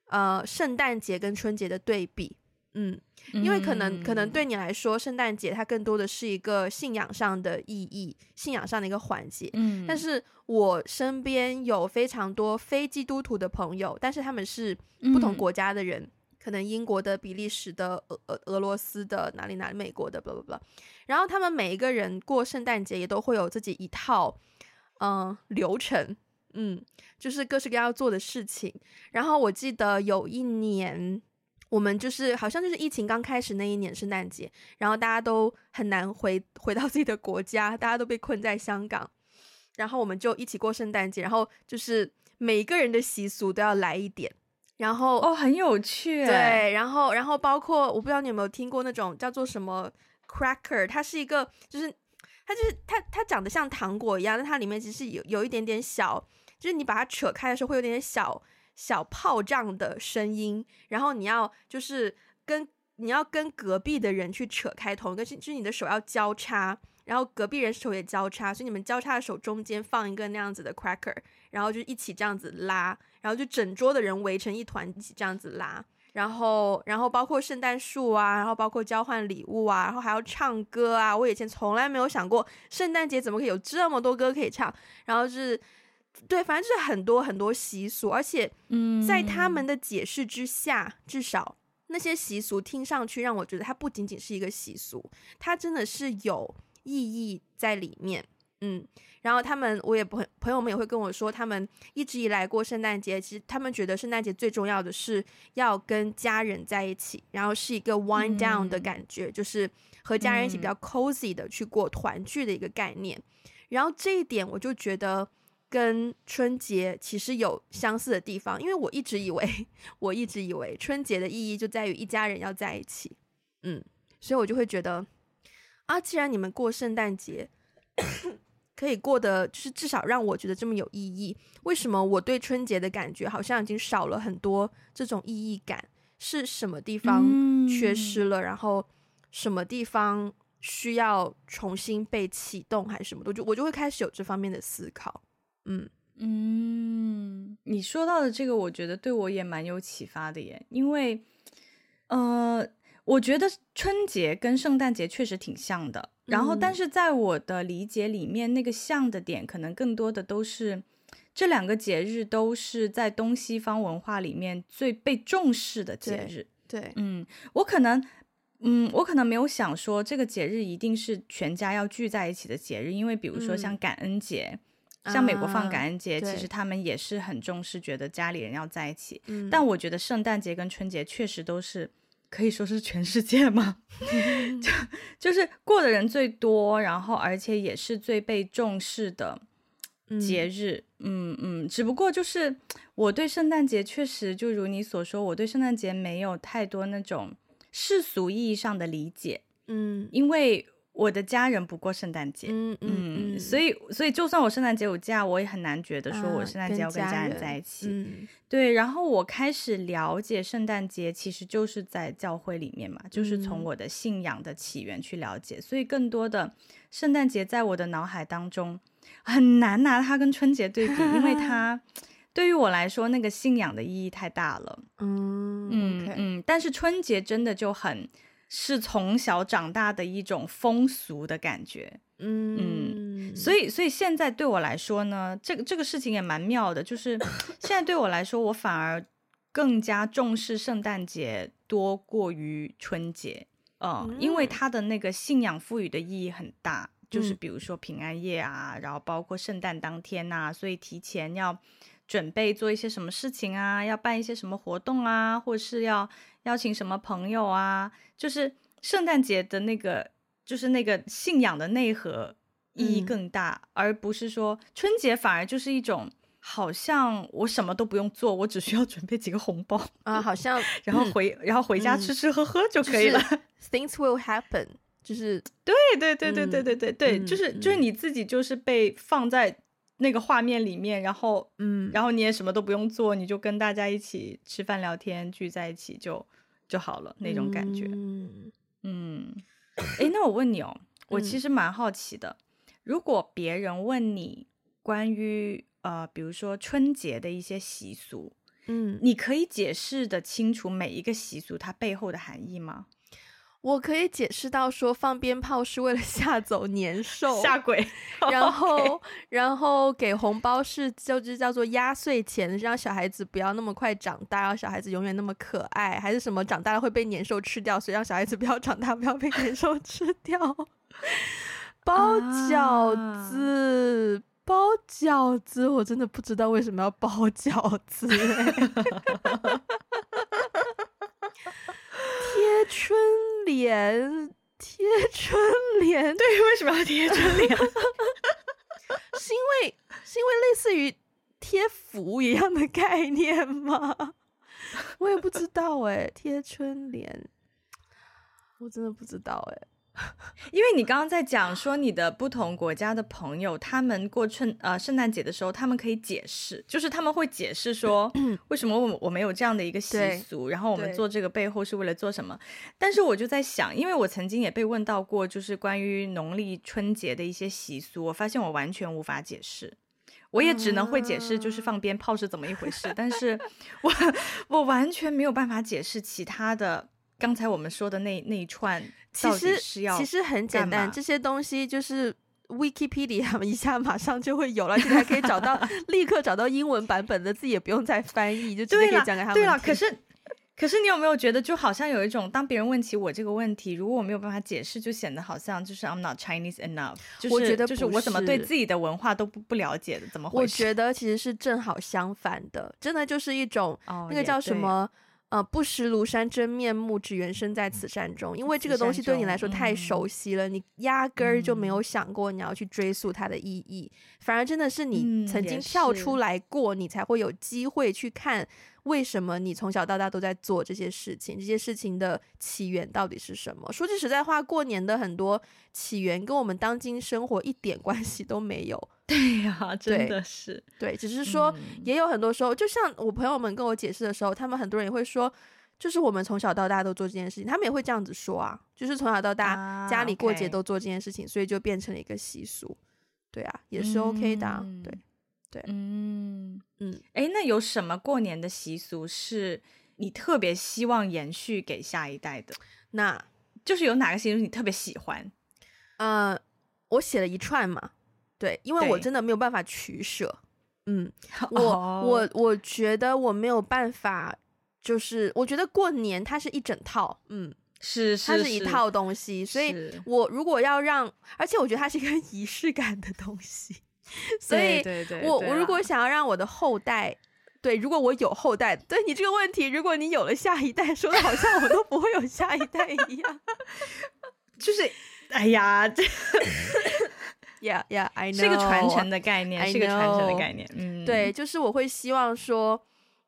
呃，圣诞节跟春节的对比。嗯，因为可能可能对你来说，圣诞节它更多的是一个信仰上的意义，信仰上的一个环节。嗯，但是我身边有非常多非基督徒的朋友，但是他们是不同国家的人。嗯可能英国的、比利时的、俄俄俄罗斯的哪里哪里、美国的，blah blah blah。然后他们每一个人过圣诞节也都会有自己一套，嗯、呃，流程，嗯，就是各式各样要做的事情。然后我记得有一年，我们就是好像就是疫情刚开始那一年圣诞节，然后大家都很难回 (laughs) 回到自己的国家，大家都被困在香港。然后我们就一起过圣诞节，然后就是每一个人的习俗都要来一点，然后哦，很有趣，对，然后然后包括我不知道你有没有听过那种叫做什么 cracker，它是一个就是它就是它它长得像糖果一样，但它里面其实有有一点点小，就是你把它扯开的时候会有点点小小炮仗的声音，然后你要就是跟你要跟隔壁的人去扯开同一个，就是你的手要交叉。然后隔壁人手也交叉，所以你们交叉的手中间放一个那样子的 cracker，然后就一起这样子拉，然后就整桌的人围成一团一起这样子拉，然后然后包括圣诞树啊，然后包括交换礼物啊，然后还要唱歌啊。我以前从来没有想过圣诞节怎么可以有这么多歌可以唱，然后是对，反正就是很多很多习俗，而且嗯，在他们的解释之下，嗯、至少那些习俗听上去让我觉得它不仅仅是一个习俗，它真的是有。意义在里面，嗯，然后他们，我也不会，朋友们也会跟我说，他们一直以来过圣诞节，其实他们觉得圣诞节最重要的是要跟家人在一起，然后是一个 wind down 的感觉，嗯、就是和家人一起比较 cozy 的去过团聚的一个概念。嗯、然后这一点，我就觉得跟春节其实有相似的地方，因为我一直以为，(laughs) 我一直以为春节的意义就在于一家人要在一起，嗯，所以我就会觉得。啊，既然你们过圣诞节可以过得，就是至少让我觉得这么有意义，为什么我对春节的感觉好像已经少了很多这种意义感？是什么地方缺失了？嗯、然后什么地方需要重新被启动，还是什么？我就我就会开始有这方面的思考。嗯。嗯，你说到的这个，我觉得对我也蛮有启发的耶，因为呃。我觉得春节跟圣诞节确实挺像的，然后但是在我的理解里面，那个像的点可能更多的都是这两个节日都是在东西方文化里面最被重视的节日。对，对嗯，我可能，嗯，我可能没有想说这个节日一定是全家要聚在一起的节日，因为比如说像感恩节，嗯、像美国放感恩节，啊、其实他们也是很重视，觉得家里人要在一起。嗯、但我觉得圣诞节跟春节确实都是。可以说是全世界吗？(laughs) 就 (laughs) 就是过的人最多，然后而且也是最被重视的节日。嗯嗯，只不过就是我对圣诞节确实就如你所说，我对圣诞节没有太多那种世俗意义上的理解。嗯，因为。我的家人不过圣诞节，嗯嗯，嗯，所以所以就算我圣诞节有假，我也很难觉得说我圣诞节要跟家人在一起。啊嗯、对，然后我开始了解圣诞节，其实就是在教会里面嘛，就是从我的信仰的起源去了解，嗯、所以更多的圣诞节在我的脑海当中很难拿它跟春节对比，因为它 (laughs) 对于我来说那个信仰的意义太大了。嗯嗯嗯，但是春节真的就很。是从小长大的一种风俗的感觉，嗯嗯，所以所以现在对我来说呢，这个这个事情也蛮妙的，就是 (coughs) 现在对我来说，我反而更加重视圣诞节多过于春节，呃、嗯，因为它的那个信仰赋予的意义很大，就是比如说平安夜啊，然后包括圣诞当天呐，所以提前要准备做一些什么事情啊，要办一些什么活动啊，或是要。邀请什么朋友啊？就是圣诞节的那个，就是那个信仰的内核意义更大，嗯、而不是说春节反而就是一种好像我什么都不用做，我只需要准备几个红包啊，好像然后回、嗯、然后回家吃吃喝喝就可以了。就是、Things will happen，就是对对对对对对对对，嗯、就是就是你自己就是被放在那个画面里面，然后嗯，然后你也什么都不用做，你就跟大家一起吃饭聊天，聚在一起就。就好了，那种感觉。嗯嗯，诶，那我问你哦，我其实蛮好奇的，嗯、如果别人问你关于呃，比如说春节的一些习俗，嗯，你可以解释的清楚每一个习俗它背后的含义吗？我可以解释到说，放鞭炮是为了吓走年兽、吓鬼，(laughs) 然后然后给红包是就是叫做压岁钱，让小孩子不要那么快长大，让小孩子永远那么可爱，还是什么长大了会被年兽吃掉，所以让小孩子不要长大，不要被年兽吃掉。包饺子，啊、包饺子，我真的不知道为什么要包饺子、欸。(laughs) 贴春联，贴春联，(laughs) 对，为什么要贴春联？(laughs) 是因为是因为类似于贴符一样的概念吗？我也不知道哎，贴春联，我真的不知道哎。(laughs) 因为你刚刚在讲说你的不同国家的朋友，他们过春呃圣诞节的时候，他们可以解释，就是他们会解释说 (clears throat) 为什么我我们有这样的一个习俗，然后我们做这个背后是为了做什么。但是我就在想，因为我曾经也被问到过，就是关于农历春节的一些习俗，我发现我完全无法解释，我也只能会解释就是放鞭炮是怎么一回事，但是我 (laughs) 我完全没有办法解释其他的。刚才我们说的那那一串，其实其实很简单，这些东西就是 Wikipedia 一下马上就会有了，而且还可以找到，(laughs) 立刻找到英文版本的自己，也不用再翻译，就直接可以讲给他们。对了，可是可是你有没有觉得，就好像有一种，当别人问起我这个问题，如果我没有办法解释，就显得好像就是 I'm not Chinese enough，就是我觉得就是我怎么对自己的文化都不不了解的，怎么回事？我觉得其实是正好相反的，真的就是一种、哦、那个叫什么？呃，不识庐山真面目，只缘身在此山中。因为这个东西对你来说太熟悉了，你压根儿就没有想过你要去追溯它的意义，反而真的是你曾经跳出来过，你才会有机会去看。为什么你从小到大都在做这些事情？这些事情的起源到底是什么？说句实在话，过年的很多起源跟我们当今生活一点关系都没有。对呀、啊，真的是对，对，只是说也有很多时候，就像我朋友们跟我解释的时候，他们很多人也会说，就是我们从小到大都做这件事情，他们也会这样子说啊，就是从小到大家里过节都做这件事情，所以就变成了一个习俗。对啊，也是 OK 的、啊嗯，对。对，嗯嗯，哎，那有什么过年的习俗是你特别希望延续给下一代的？那就是有哪个习俗你特别喜欢？呃，我写了一串嘛，对，因为我真的没有办法取舍。嗯，(laughs) 我、哦、我我觉得我没有办法，就是我觉得过年它是一整套，嗯，是是，它是一套东西，所以我如果要让，而且我觉得它是一个 (laughs) 仪式感的东西。所以我我如果想要让我的后代，对，如果我有后代，对你这个问题，如果你有了下一代，说的好像我都不会有下一代一样，(laughs) 就是，哎呀，这，Yeah Yeah，I know，是一个传承的概念，是一个传承的概念，嗯，对，就是我会希望说，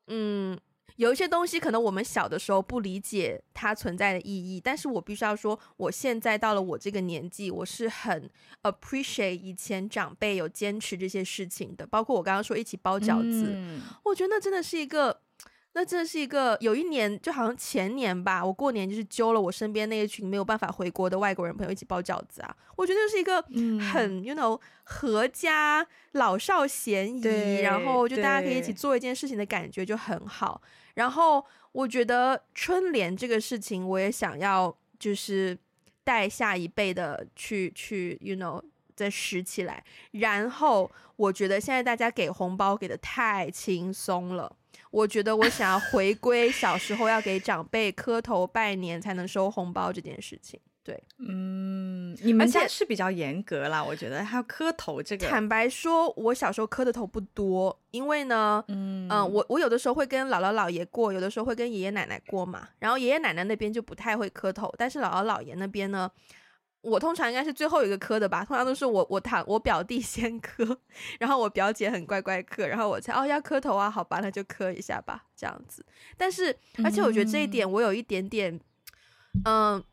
嗯。有一些东西可能我们小的时候不理解它存在的意义，但是我必须要说，我现在到了我这个年纪，我是很 appreciate 以前长辈有坚持这些事情的，包括我刚刚说一起包饺子，嗯，我觉得那真的是一个，那真的是一个，有一年就好像前年吧，我过年就是揪了我身边那一群没有办法回国的外国人朋友一起包饺子啊，我觉得是一个很，嗯，you know，合家老少咸宜，然后就大家可以一起做一件事情的感觉就很好。然后我觉得春联这个事情，我也想要就是带下一辈的去去，you know，再拾起来。然后我觉得现在大家给红包给的太轻松了，我觉得我想要回归小时候要给长辈磕头拜年才能收红包这件事情。对，嗯，你们家是比较严格啦，我觉得还有磕头这个。坦白说，我小时候磕的头不多，因为呢，嗯，呃、我我有的时候会跟姥姥姥爷过，有的时候会跟爷爷奶奶过嘛。然后爷爷奶奶那边就不太会磕头，但是姥姥姥爷那边呢，我通常应该是最后一个磕的吧。通常都是我我堂我表弟 (laughs) 先磕，然后我表姐很乖乖磕，然后我才哦要磕头啊，好吧，那就磕一下吧，这样子。但是而且我觉得这一点我有一点点，嗯。呃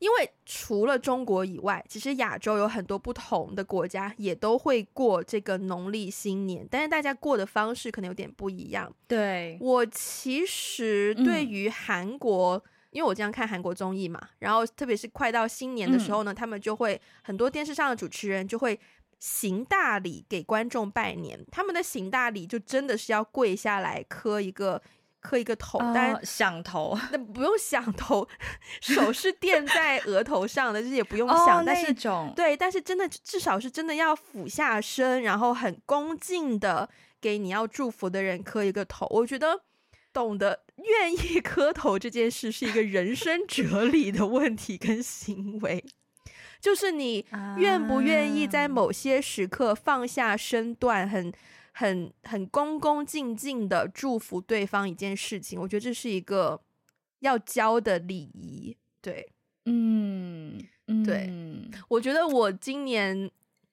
因为除了中国以外，其实亚洲有很多不同的国家也都会过这个农历新年，但是大家过的方式可能有点不一样。对，我其实对于韩国，嗯，因为我经常看韩国综艺嘛，然后特别是快到新年的时候呢，嗯，他们就会很多电视上的主持人就会行大礼给观众拜年，他们的行大礼就真的是要跪下来磕一个。磕一个头，但响头，那不用响头，手是垫在额头上的，就是也不用想，哦、但是种对，但是真的至少是真的要俯下身，然后很恭敬的给你要祝福的人磕一个头。我觉得懂得愿意磕头这件事是一个人生哲理的问题跟行为，就是你愿不愿意在某些时刻放下身段，很。很很恭恭敬敬的祝福对方一件事情，我觉得这是一个要教的礼仪。对，嗯，对，我觉得我今年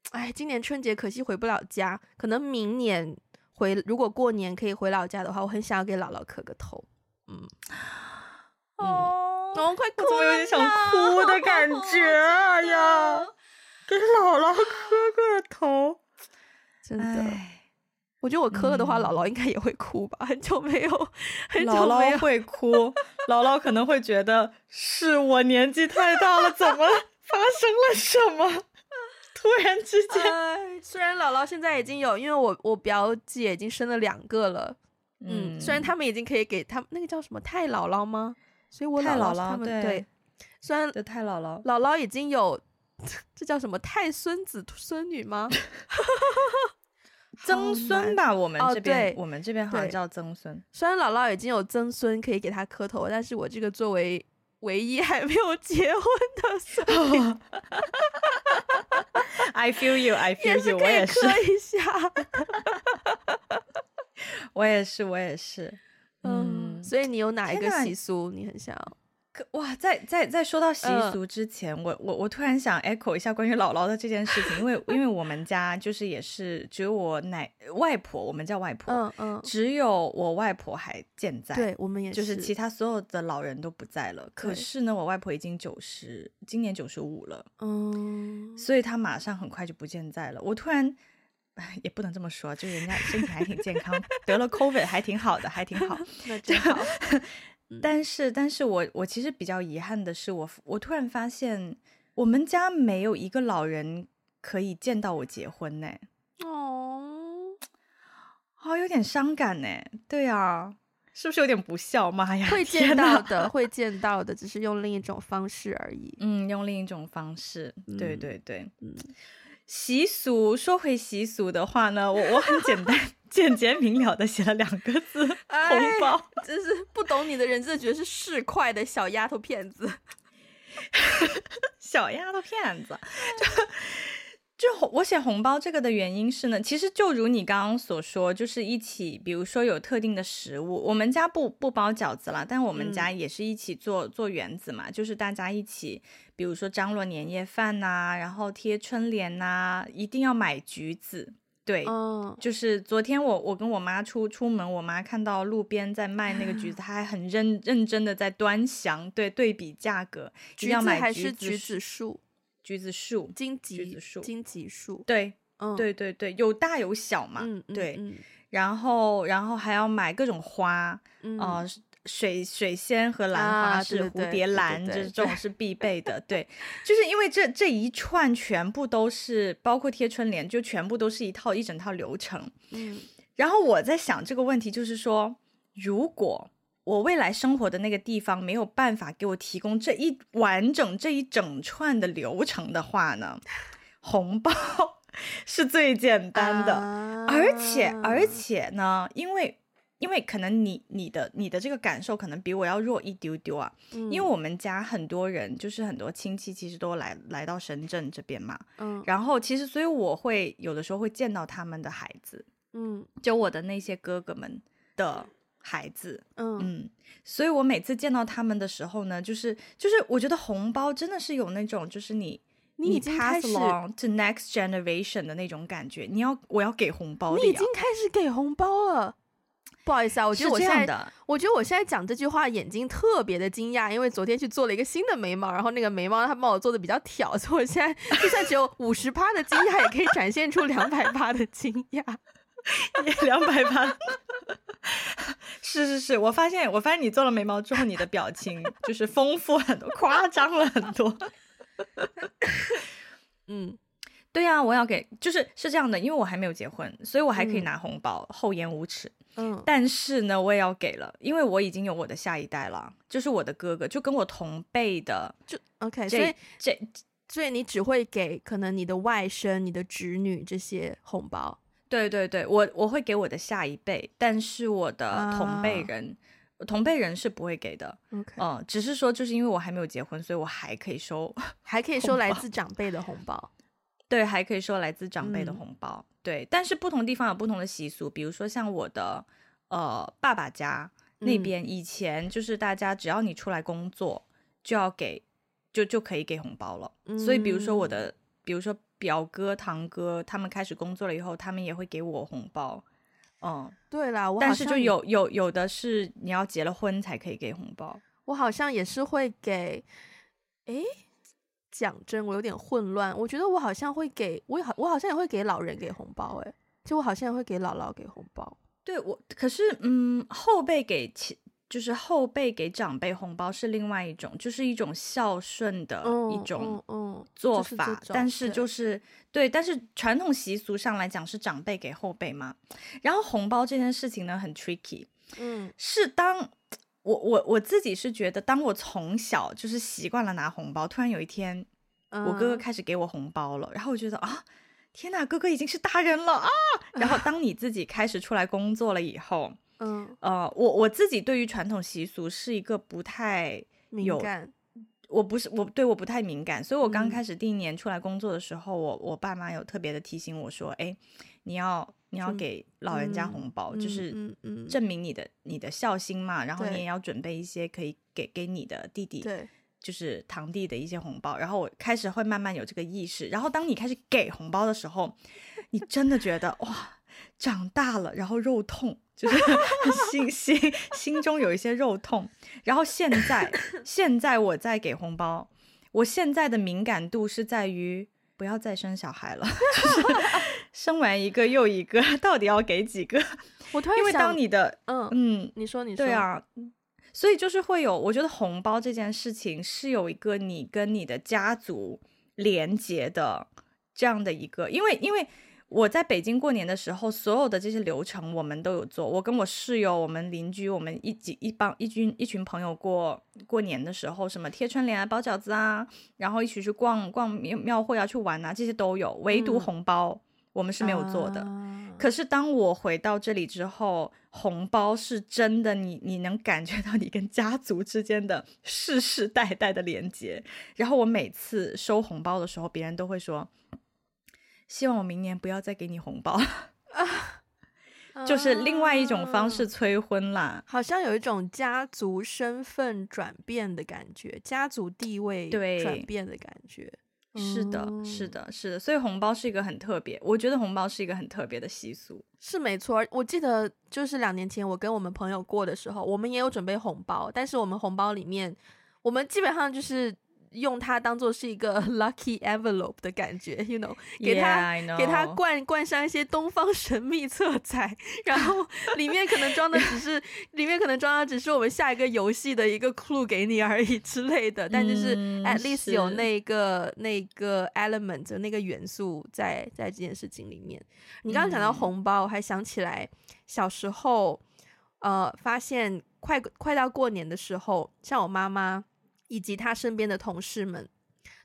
哎，今年春节可惜回不了家，可能明年回，如果过年可以回老家的话，我很想要给姥姥磕个头。嗯，哦，我快哭我，怎么有点想哭的感 (laughs) 觉啊呀？给姥姥磕个头，真的。我觉得我磕了的话，嗯、姥姥应该也会哭吧？很久没有，很久没有姥姥会哭，(laughs) 姥姥可能会觉得是我年纪太大了，怎么发生了什么？突然之间、呃，虽然姥姥现在已经有，因为我我表姐已经生了两个了，嗯，嗯虽然他们已经可以给他们那个叫什么太姥姥吗？所以我姥姥他们对，对，虽然太姥姥姥姥已经有，这叫什么太孙子孙女吗？(laughs) 曾孙吧，我们这边、我们这边好像叫曾孙。虽然姥姥已经有曾孙可以给他磕头，但是我这个作为唯一还没有结婚的孙 (laughs) 女，I feel you，I feel you，我也是。磕一下，(laughs) 我也是，我也是。嗯，嗯，所以你有哪一个习俗你很想要？哇，在在在说到习俗之前，呃、我我我突然想 echo 一下关于姥姥的这件事情，因为因为我们家就是也是只有我奶外婆，我们叫外婆，嗯嗯，只有我外婆还健在，对，我们也是，就是其他所有的老人都不在了。可是呢，我外婆已经九十，今年九十五了，嗯，所以她马上很快就不健在了。我突然也不能这么说，就人家身体还挺健康，得了 COVID 还挺好的，还挺好，(laughs) 那真好。但是，但是我我其实比较遗憾的是我，我我突然发现我们家没有一个老人可以见到我结婚呢。哦，好有点伤感呢。对啊，是不是有点不孝？妈呀，会见到的，会见到的，只是用另一种方式而已。嗯，用另一种方式。对对对，嗯。习俗，说回习俗的话呢，我我很简单、(laughs) 简洁明了的写了两个字：红包。真是不懂你的人，真的觉得是市侩的小丫头片子。(laughs) 小丫头片子，(laughs) 就就我写红包这个的原因是呢，其实就如你刚刚所说，就是一起，比如说有特定的食物，我们家不不包饺子了，但我们家也是一起做、嗯、做圆子嘛，就是大家一起。比如说张罗年夜饭呐、啊，然后贴春联呐、啊，一定要买橘子。对，嗯，就是昨天我我跟我妈出出门，我妈看到路边在卖那个橘子，(laughs) 她还很认认真的在端详，对，对比价格。橘子还是橘子树？橘子树，荆棘树，荆棘树。对，嗯，对对对，有大有小嘛。嗯，对。嗯、然后然后还要买各种花，嗯。呃水水仙和兰花是蝴蝶兰，就是这种是 (laughs) 必备的。对，就是因为这这一串全部都是包括贴春联，就全部都是一套一整套流程。嗯，然后我在想这个问题，就是说，如果我未来生活的那个地方没有办法给我提供这一完整这一整串的流程的话呢，红包 (laughs) 是最简单的，啊、而且而且呢，因为。因为可能你你的你的这个感受可能比我要弱一丢丢啊，嗯、因为我们家很多人就是很多亲戚其实都来来到深圳这边嘛，嗯，然后其实所以我会有的时候会见到他们的孩子，嗯，就我的那些哥哥们的孩子，嗯。嗯，所以我每次见到他们的时候呢，就是就是我觉得红包真的是有那种就是你你已经开始 pass along to next generation 的那种感觉，你要我要给红包，你已经开始给红包了。不好意思啊，我觉得我现在，我觉得我现在讲这句话眼睛特别的惊讶，因为昨天去做了一个新的眉毛，然后那个眉毛他帮我做的比较挑，所以我现在 (laughs) 就算只有五十趴的惊讶，也可以展现出两百趴的惊讶，(laughs) 两百八。(laughs) 是是是，我发现我发现你做了眉毛之后，你的表情就是丰富很多，夸张了很多。(laughs) 嗯，对呀、啊，我要给，就是是这样的，因为我还没有结婚，所以我还可以拿红包，嗯、厚颜无耻。嗯，但是呢，我也要给了，因为我已经有我的下一代了，就是我的哥哥，就跟我同辈的，就 OK，所以这所以你只会给可能你的外甥、你的侄女这些红包。对对对，我我会给我的下一辈，但是我的同辈人，啊、同辈人是不会给的。OK，嗯，只是说就是因为我还没有结婚，所以我还可以收，(laughs) 还可以收来自长辈的红包。(laughs) 对，还可以收来自长辈的红包。嗯对，但是不同地方有不同的习俗，比如说像我的呃爸爸家那边，以前就是大家只要你出来工作，就要给，就就可以给红包了。嗯、所以比如说我的，比如说表哥、堂哥他们开始工作了以后，他们也会给我红包。嗯，对啦，我但是就有有有的是你要结了婚才可以给红包。我好像也是会给，诶，讲真，我有点混乱。我觉得我好像会给，我好我好像也会给老人给红包，诶，就我好像也会给姥姥给红包。对我，可是嗯，后辈给亲。就是后辈给长辈红包是另外一种，就是一种孝顺的一种做法，嗯嗯嗯就是、但是就是对，对，但是传统习俗上来讲是长辈给后辈嘛。然后红包这件事情呢很 tricky，嗯，是当我我我自己是觉得，当我从小就是习惯了拿红包，突然有一天我哥哥开始给我红包了，嗯、然后我觉得啊，天呐，哥哥已经是大人了啊！然后当你自己开始出来工作了以后。嗯，呃，我我自己对于传统习俗是一个不太有敏感，我不是我对我不太敏感，所以我刚开始第一年出来工作的时候，嗯、我我爸妈有特别的提醒我说，哎，你要你要给老人家红包，嗯、就是证明你的、你的孝心嘛，然后你也要准备一些可以给给你的弟弟，对，就是堂弟的一些红包，然后我开始会慢慢有这个意识，然后当你开始给红包的时候，你真的觉得哇。长大了，然后肉痛，就是 (laughs) 心心心中有一些肉痛。然后现在，(laughs) 现在我在给红包，我现在的敏感度是在于不要再生小孩了，(laughs) 就是生完一个又一个，到底要给几个？我突然，因为当你的，嗯嗯，你说你说，对啊，所以就是会有，我觉得红包这件事情是有一个你跟你的家族连接的这样的一个，因为因为。我在北京过年的时候，所有的这些流程我们都有做。我跟我室友、我们邻居、我们一几一帮一群一群朋友过过年的时候，什么贴春联啊、包饺子啊，然后一起去逛逛庙庙会啊、去玩啊，这些都有。唯独红包、嗯、我们是没有做的。啊、可是当我回到这里之后，红包是真的你，你你能感觉到你跟家族之间的世世代代的连接。然后我每次收红包的时候，别人都会说。希望我明年不要再给你红包，啊、(laughs) 就是另外一种方式催婚啦。好像有一种家族身份转变的感觉，家族地位转变的感觉。是的，是的，是的。所以红包是一个很特别，我觉得红包是一个很特别的习俗，是没错。我记得就是两年前我跟我们朋友过的时候，我们也有准备红包，但是我们红包里面，我们基本上就是。用它当做是一个 (laughs) lucky envelope 的感觉，you know，(laughs) 给它 yeah, 给它灌灌上一些东方神秘色彩，然后里面可能装的只是 (laughs) 里面可能装的只是我们下一个游戏的一个 clue 给你而已之类的，但就是 at least 有那个是那个 element 那个元素在在这件事情里面。你刚刚讲到红包，我还想起来小时候，呃，发现快快到过年的时候，像我妈妈。以及他身边的同事们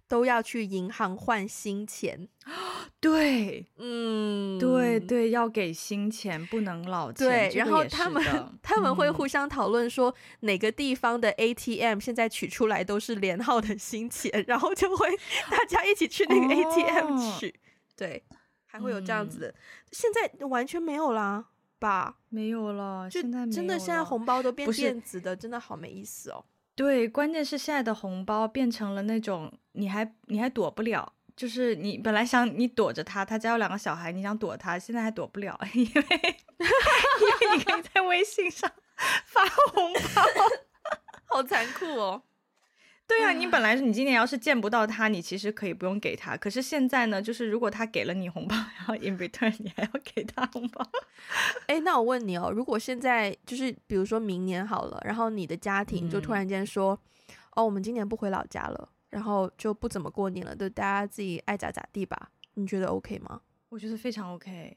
都要去银行换新钱，(gasps) 对，嗯，对对，要给新钱，不能老钱。对，然后他们他们会互相讨论说哪个地方的 ATM 现在取出来都是连号的新钱，然后就会 (laughs) 大家一起去那个 ATM 取。哦、对，还会有这样子的，嗯、现在完全没有啦吧？没有了，就现在真的现在红包都变电子的，真的好没意思哦。对，关键是现在的红包变成了那种你还你还躲不了，就是你本来想你躲着他，他家有两个小孩，你想躲他，现在还躲不了，(laughs) 因为因为你可以在微信上发红包，(laughs) 好残酷哦。对啊，你本来你今年要是见不到他，你其实可以不用给他。可是现在呢，就是如果他给了你红包，然后 in return 你还要给他红包。哎，那我问你哦，如果现在就是比如说明年好了，然后你的家庭就突然间说，嗯、哦，我们今年不回老家了，然后就不怎么过年了，就大家自己爱咋咋地吧？你觉得 OK 吗？我觉得非常 OK，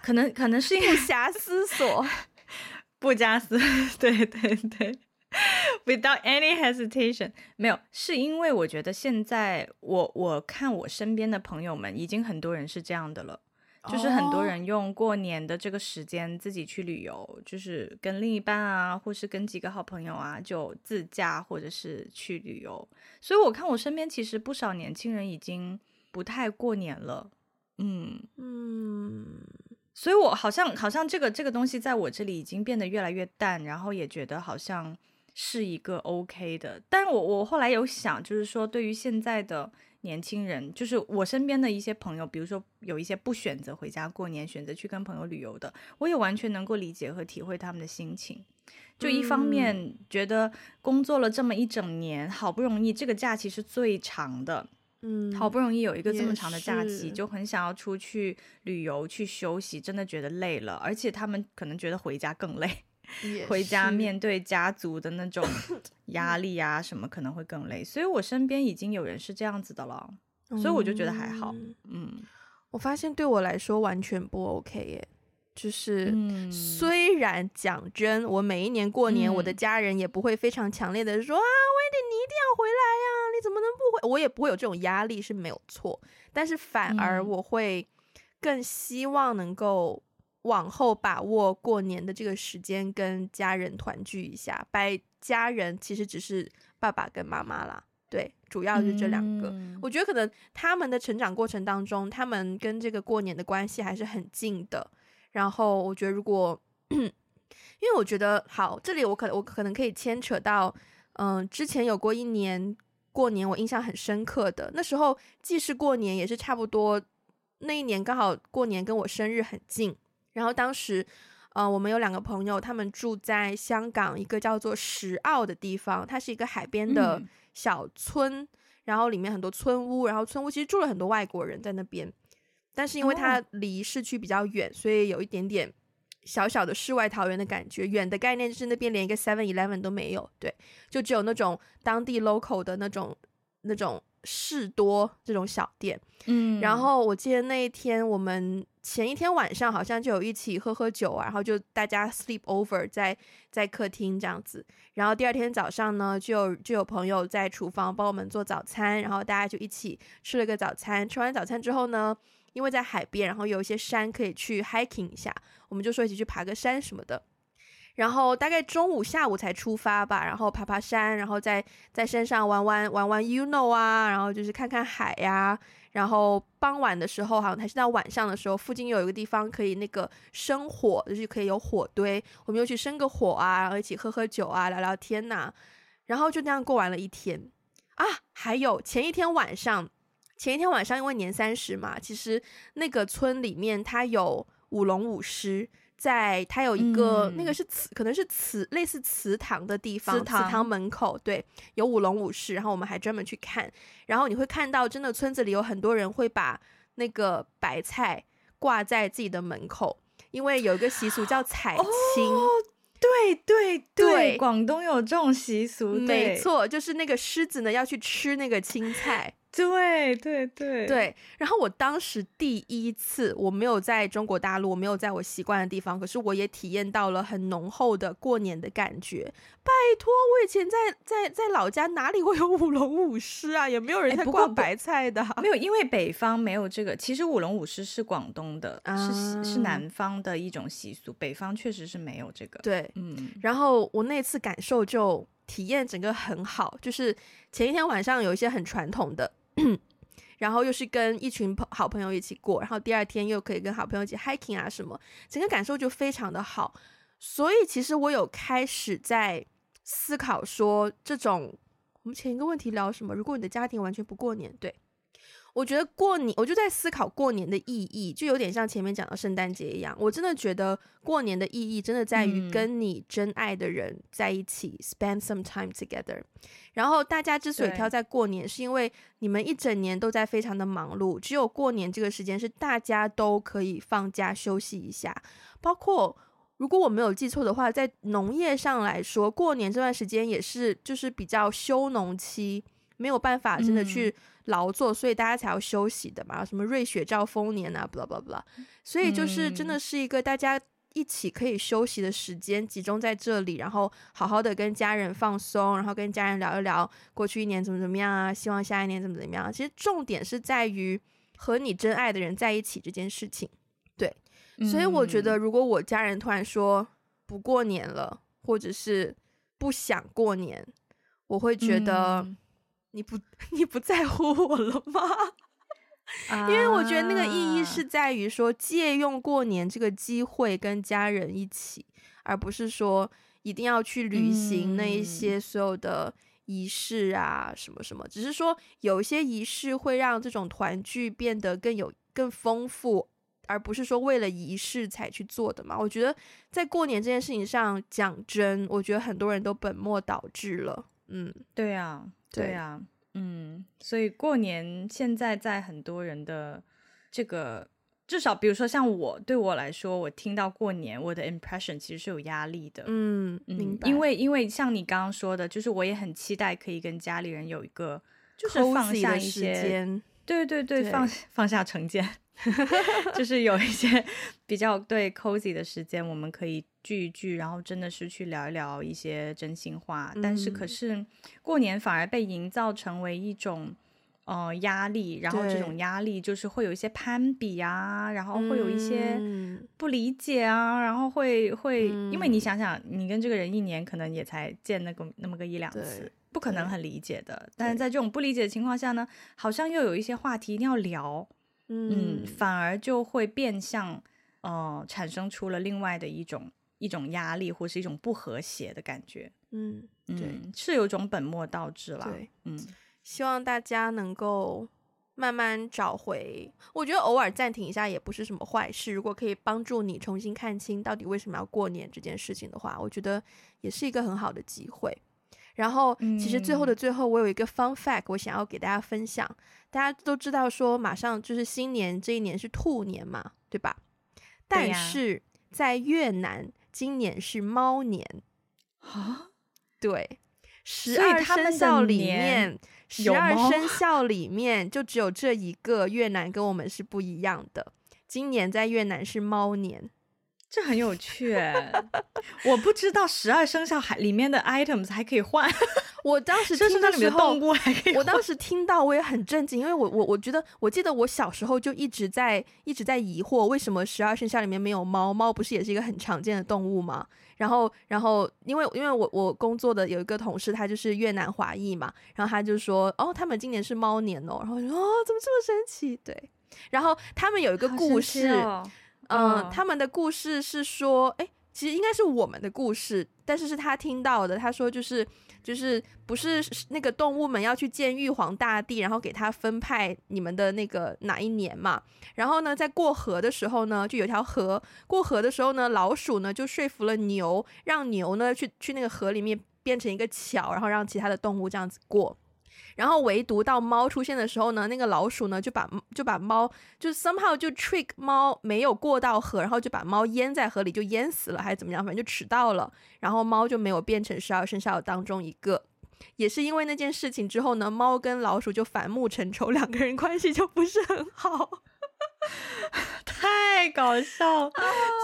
可能可能是因为不假思索，(laughs) 不加思，对 (laughs) 对对。Without any hesitation，没有，是因为我觉得现在我我看我身边的朋友们，已经很多人是这样的了，oh. 就是很多人用过年的这个时间自己去旅游，就是跟另一半啊，或是跟几个好朋友啊，就自驾或者是去旅游。所以我看我身边其实不少年轻人已经不太过年了，嗯嗯，所以我好像好像这个这个东西在我这里已经变得越来越淡，然后也觉得好像。是一个 OK 的。但我我后来有想，就是说对于现在的年轻人，就是我身边的一些朋友，比如说有一些不选择回家过年，选择去跟朋友旅游的，我也完全能够理解和体会他们的心情。就一方面觉得工作了这么一整年，好不容易这个假期是最长的。嗯，好不容易有一个这么长的假期，就很想要出去旅游去休息，真的觉得累了，而且他们可能觉得回家更累，回家面对家族的那种 (coughs) 压力啊什么可能会更累，所以我身边已经有人是这样子的了，所以我就觉得还好。嗯，嗯，我发现对我来说完全不 OK 耶，就是、嗯、虽然讲真，我每一年过年，嗯、我的家人也不会非常强烈的说啊，Wendy 你一定要回来呀、啊。你怎么能不回？我也不会有这种压力是没有错，但是反而我会更希望能够往后把握过年的这个时间，跟家人团聚一下。拜家人其实只是爸爸跟妈妈啦，对，主要是这两个。嗯。我觉得可能他们的成长过程当中，他们跟这个过年的关系还是很近的。然后我觉得，如果 (clears throat) 因为我觉得好，这里我可能我可能可以牵扯到，嗯、呃，之前有过一年。过年我印象很深刻的，那时候既是过年，也是差不多那一年刚好过年跟我生日很近。然后当时，呃，我们有两个朋友，他们住在香港一个叫做石澳的地方，它是一个海边的小村，嗯，然后里面很多村屋，然后村屋其实住了很多外国人在那边，但是因为它离市区比较远，所以有一点点。小小的世外桃源的感觉，远的概念就是那边连一个 Seven Eleven 都没有，对，就只有那种当地 local 的那种那种士多这种小店，嗯，然后我记得那一天我们前一天晚上好像就有一起喝喝酒啊，然后就大家 sleep over 在在客厅这样子，然后第二天早上呢，就就有朋友在厨房帮我们做早餐，然后大家就一起吃了个早餐，吃完早餐之后呢。因为在海边，然后有一些山可以去 hiking 一下，我们就说一起去爬个山什么的。然后大概中午、下午才出发吧，然后爬爬山，然后在在山上玩玩玩玩 you know 啊，然后就是看看海呀、然后傍晚的时候，好像还是到晚上的时候，附近有一个地方可以那个生火，就是可以有火堆，我们又去生个火啊，然后一起喝喝酒啊，聊聊天呐、然后就那样过完了一天啊。还有前一天晚上。前一天晚上，因为年三十嘛，其实那个村里面它有舞龙舞狮，在它有一个、嗯、那个是祠，可能是祠，类似祠堂的地方，祠堂，门口对，有舞龙舞狮，然后我们还专门去看，然后你会看到真的村子里有很多人会把那个白菜挂在自己的门口，因为有一个习俗叫采青。哦，对对对，对，广东有这种习俗，没错，就是那个狮子呢要去吃那个青菜。对对对对，然后我当时第一次，我没有在中国大陆，我没有在我习惯的地方，可是我也体验到了很浓厚的过年的感觉。拜托，我以前在在在老家哪里会有舞龙舞狮啊？也没有人在挂白菜的。没有，因为北方没有这个。其实舞龙舞狮是广东的，啊、是是南方的一种习俗，北方确实是没有这个。对，嗯。然后我那次感受就体验整个很好，就是前一天晚上有一些很传统的。(clears throat) 然后又是跟一群朋好朋友一起过，然后第二天又可以跟好朋友一起 hiking 啊什么，整个感受就非常的好。所以其实我有开始在思考说，这种我们前一个问题聊什么？如果你的家庭完全不过年，对。我觉得过年，我就在思考过年的意义，就有点像前面讲的圣诞节一样。我真的觉得过年的意义，真的在于跟你真爱的人在一起，嗯，spend some time together。然后大家之所以挑在过年，是因为你们一整年都在非常的忙碌，只有过年这个时间是大家都可以放假休息一下。包括如果我没有记错的话，在农业上来说，过年这段时间也是就是比较休农期，没有办法真的去。劳作，所以大家才要休息的嘛，什么瑞雪兆丰年啊，blah blah blah，所以就是真的是一个大家一起可以休息的时间，集中在这里，然后好好的跟家人放松，然后跟家人聊一聊过去一年怎么怎么样啊，希望下一年怎么怎么样。其实重点是在于和你真爱的人在一起这件事情，对。所以我觉得，如果我家人突然说不过年了，或者是不想过年，我会觉得。嗯你不，(laughs) 你不在乎我了吗？(laughs) 因为我觉得那个意义是在于说，借用过年这个机会跟家人一起，而不是说一定要去履行那一些所有的仪式啊，什么什么。只是说有一些仪式会让这种团聚变得更有更丰富，而不是说为了仪式才去做的嘛。我觉得在过年这件事情上，讲真，我觉得很多人都本末倒置了。嗯，对啊，对啊，嗯，所以过年现在在很多人的这个。至少，比如说像我，对我来说，我听到过年，我的 impression 其实是有压力的。嗯，明白。因为，因为像你刚刚说的，就是我也很期待可以跟家里人有一个，就是放下一些，对对对，对放放下成见，(laughs) 就是有一些比较对 cozy 的时间，我们可以聚一聚，然后真的是去聊一聊一些真心话。嗯、但是，可是过年反而被营造成为一种。呃，压力，然后这种压力就是会有一些攀比啊，然后会有一些不理解啊，嗯、然后会会，因为你想想，你跟这个人一年可能也才见那个那么个一两次，不可能很理解的。但是在这种不理解的情况下呢，好像又有一些话题一定要聊，嗯，嗯，反而就会变相呃产生出了另外的一种一种压力，或是一种不和谐的感觉。嗯，对，嗯、是有种本末倒置了。对，嗯。希望大家能够慢慢找回，我觉得偶尔暂停一下也不是什么坏事。如果可以帮助你重新看清到底为什么要过年这件事情的话，我觉得也是一个很好的机会。然后，其实最后的最后，我有一个 fun fact，我想要给大家分享。大家都知道说，马上就是新年，这一年是兔年嘛，对吧？但是在越南，今年是猫年啊，对，十二生肖里面。十二生肖里面就只有这一个越南跟我们是不一样的。今年在越南是猫年，这很有趣。我不知道十二生肖还里面的 items 还可以换。(laughs) 我当时 (laughs) 听到里面的动物还可以，我当时听到我也很震惊，因为我我我觉得我记得我小时候就一直在一直在疑惑，为什么十二生肖里面没有猫？猫不是也是一个很常见的动物吗？然后，然后，因为因为我我工作的有一个同事，他就是越南华裔嘛，然后他就说，哦，他们今年是猫年哦，然后我就说，哦，怎么这么神奇？对，然后他们有一个故事，哦、嗯，嗯，他们的故事是说，哎，其实应该是我们的故事，但是是他听到的，他说就是。就是不是那个动物们要去见玉皇大帝，然后给他分派你们的那个哪一年嘛？然后呢，在过河的时候呢，就有条河，过河的时候呢，老鼠呢就说服了牛，让牛呢去去那个河里面变成一个桥，然后让其他的动物这样子过。然后唯独到猫出现的时候呢，那个老鼠呢就把就把猫就 somehow 就 trick 猫没有过到河，然后就把猫淹在河里就淹死了还是怎么样，反正就迟到了。然后猫就没有变成十二生肖当中一个，也是因为那件事情之后呢，猫跟老鼠就反目成仇，两个人关系就不是很好，(laughs) 太搞笑，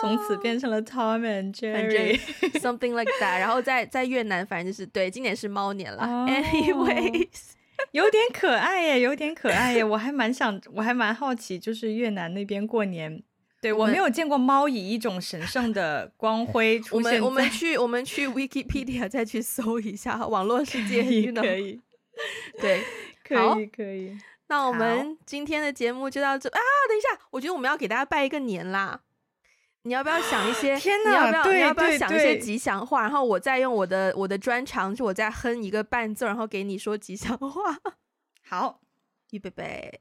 从此变成了 Tom and Jerry，something (laughs) like that。然后在在越南，反正就是对，今年是猫年了。Oh. Anyways。(laughs) 有点可爱耶，有点可爱耶，我还蛮想，我还蛮好奇，就是越南那边过年，对我没有见过猫以一种神圣的光辉出现。我们我们去我们去 Wikipedia 再去搜一下网络世界，可以，可以对，可以可以。那我们今天的节目就到这啊！等一下，我觉得我们要给大家拜一个年啦。你要不要想一些？(gasps) 天哪！你要不要？对你要不要想一些吉祥话？然后我再用我的我的专长，就我再哼一个伴奏，然后给你说吉祥话。(laughs) 好，预备备。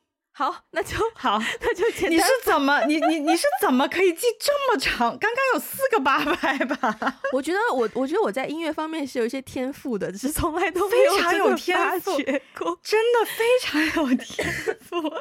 好，那就 (laughs) 好，(laughs) 那就简单。你是怎么，你你你是怎么可以记这么长？刚刚有四个八拍吧？(laughs) 我觉得我，我觉得我在音乐方面是有一些天赋的，只是从来都没有非常有天赋过，真的非常有天赋。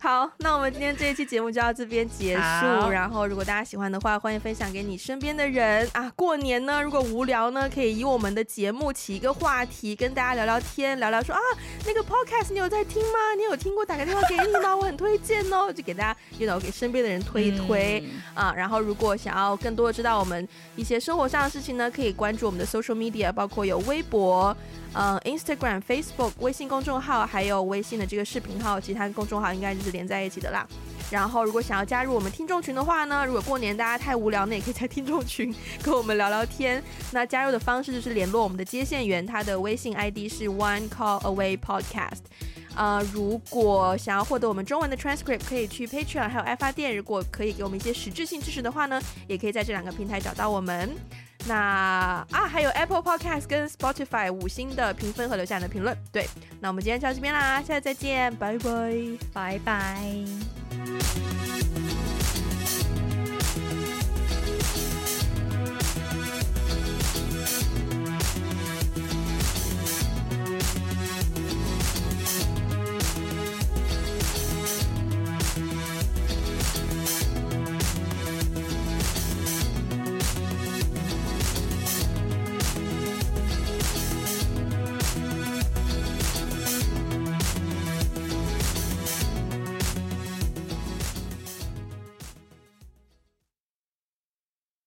好，那我们今天这一期节目就到这边结束。然后，如果大家喜欢的话，欢迎分享给你身边的人啊。过年呢，如果无聊呢，可以以我们的节目起一个话题，跟大家聊聊天，聊聊说啊，那个 podcast 你有在听吗？你有听过？打个电话给我很推荐哦，(laughs) 就给大家，you know，给身边的人推一推、嗯、啊。然后，如果想要更多的知道我们一些生活上的事情呢，可以关注我们的 social media，包括有微博。嗯，Instagram、Facebook、微信公众号，还有微信的这个视频号，其他公众号应该就是连在一起的啦。然后，如果想要加入我们听众群的话呢，如果过年大家太无聊，那也可以在听众群跟我们聊聊天。那加入的方式就是联络我们的接线员，他的微信 ID 是 One Call Away Podcast。呃，如果想要获得我们中文的 transcript，可以去 Patreon 还有爱发电。如果可以给我们一些实质性支持的话呢，也可以在这两个平台找到我们。那啊，还有 Apple Podcast 跟 Spotify 五星的评分和留下你的评论。对，那我们今天就到这边啦，下次再见，拜拜，拜拜。